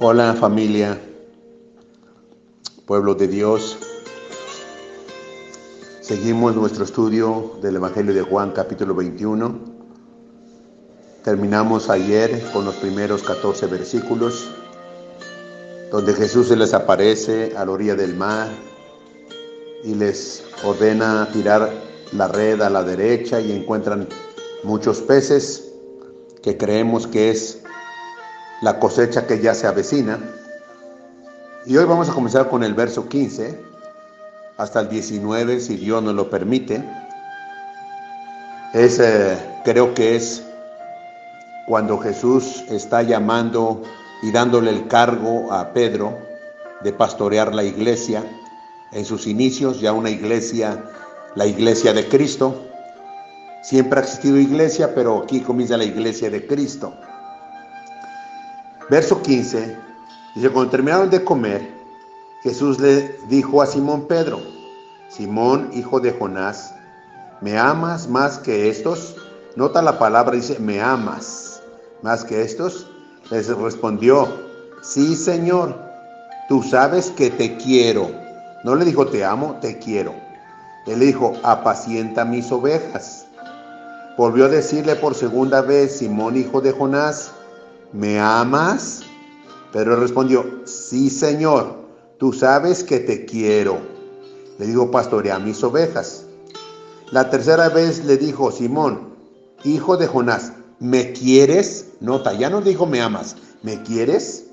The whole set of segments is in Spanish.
Hola familia, pueblo de Dios. Seguimos nuestro estudio del Evangelio de Juan capítulo 21. Terminamos ayer con los primeros 14 versículos, donde Jesús se les aparece a la orilla del mar y les ordena tirar la red a la derecha y encuentran muchos peces que creemos que es la cosecha que ya se avecina. Y hoy vamos a comenzar con el verso 15 hasta el 19, si Dios nos lo permite. Es, eh, creo que es cuando Jesús está llamando y dándole el cargo a Pedro de pastorear la iglesia. En sus inicios, ya una iglesia, la iglesia de Cristo. Siempre ha existido iglesia, pero aquí comienza la iglesia de Cristo. Verso 15, dice, cuando terminaron de comer, Jesús le dijo a Simón Pedro, Simón, hijo de Jonás, ¿me amas más que estos? Nota la palabra, dice, ¿me amas más que estos? Les respondió, sí, Señor, tú sabes que te quiero. No le dijo, te amo, te quiero. Él dijo, apacienta mis ovejas. Volvió a decirle por segunda vez, Simón, hijo de Jonás, ¿me amas? Pero respondió, sí, Señor, tú sabes que te quiero. Le dijo, pastorea mis ovejas. La tercera vez le dijo, Simón, hijo de Jonás, ¿me quieres? Nota, ya no dijo, me amas, ¿me quieres?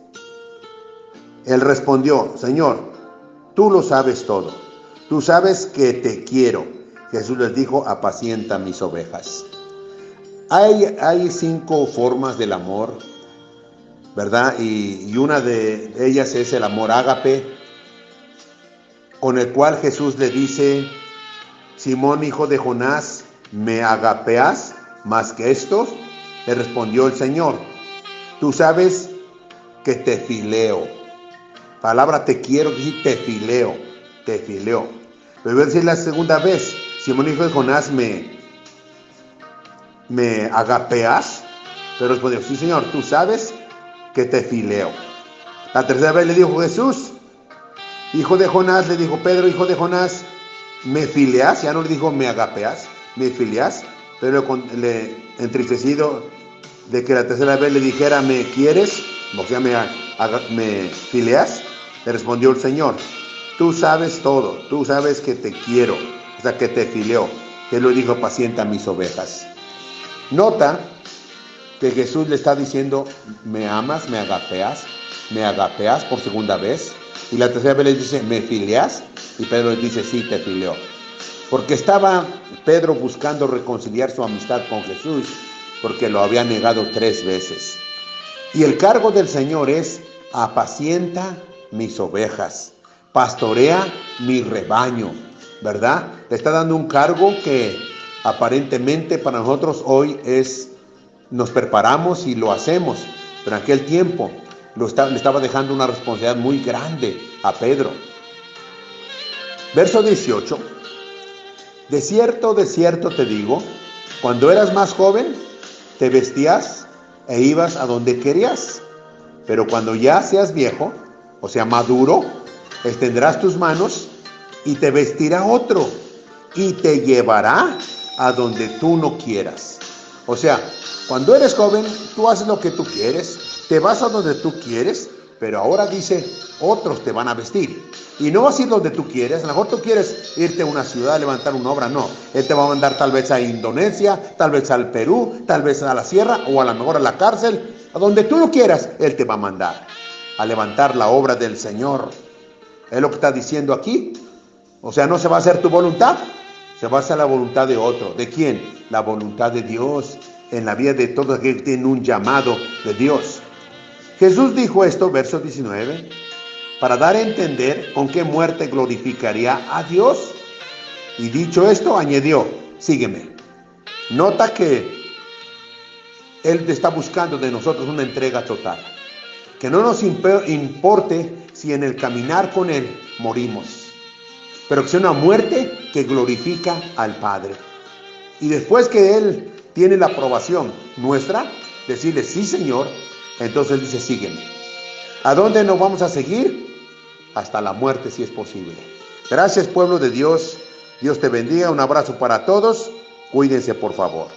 Él respondió, Señor, tú lo sabes todo, tú sabes que te quiero. Jesús les dijo, apacienta mis ovejas. Hay, hay cinco formas del amor ¿verdad? Y, una de ellas es el amor ágape, con el cual Jesús le dice, Simón, hijo de Jonás, ¿me agapeas más que estos? Le respondió el Señor, tú sabes que te fileo. Palabra te quiero decir te fileo, te fileo. Pero voy a decir la segunda vez, Simón, hijo de Jonás, ¿me, me agapeas? Pero respondió, sí, Señor, tú sabes que te fileo. La tercera vez le dijo Jesús, hijo de Jonás, le dijo Pedro, hijo de Jonás, ¿me fileas? Ya no le dijo, ¿me agapeas? ¿Me fileas? Pero le entristecido de que la tercera vez le dijera, ¿me quieres? O sea, ¿me, me fileas? Le respondió el Señor, tú sabes todo, tú sabes que te quiero, o sea, que te fileo. Él lo dijo, pacienta mis ovejas. Nota que Jesús le está diciendo, me amas, me agapeas, me agapeas por segunda vez. Y la tercera vez le dice, ¿me filias? Y Pedro le dice, sí, te fileo. Porque estaba Pedro buscando reconciliar su amistad con Jesús, porque lo había negado tres veces. Y el cargo del Señor es, apacienta mis ovejas, pastorea mi rebaño, ¿verdad? Le está dando un cargo que aparentemente para nosotros hoy es nos preparamos y lo hacemos, pero en aquel tiempo le estaba dejando una responsabilidad muy grande a Pedro. Verso 18. De cierto, de cierto te digo, cuando eras más joven, te vestías e ibas a donde querías, pero cuando ya seas viejo, o sea, maduro, extenderás tus manos y te vestirá otro y te llevará a donde tú no quieras. O sea, cuando eres joven, tú haces lo que tú quieres, te vas a donde tú quieres, pero ahora dice, otros te van a vestir. Y no vas a ir donde tú quieres, a lo mejor tú quieres irte a una ciudad, a levantar una obra, no. Él te va a mandar tal vez a Indonesia, tal vez al Perú, tal vez a la sierra o a lo mejor a la cárcel, a donde tú no quieras, Él te va a mandar a levantar la obra del Señor. Es lo que está diciendo aquí. O sea, no se va a hacer tu voluntad, se va a hacer la voluntad de otro. ¿De quién? La voluntad de Dios en la vida de todos aquellos que tienen un llamado de Dios. Jesús dijo esto, verso 19, para dar a entender con qué muerte glorificaría a Dios. Y dicho esto, añadió, sígueme. Nota que Él está buscando de nosotros una entrega total. Que no nos importe si en el caminar con Él morimos, pero que sea una muerte que glorifica al Padre. Y después que Él tiene la aprobación nuestra, decirle, sí Señor, entonces Él dice, sígueme. ¿A dónde nos vamos a seguir? Hasta la muerte si es posible. Gracias pueblo de Dios. Dios te bendiga. Un abrazo para todos. Cuídense por favor.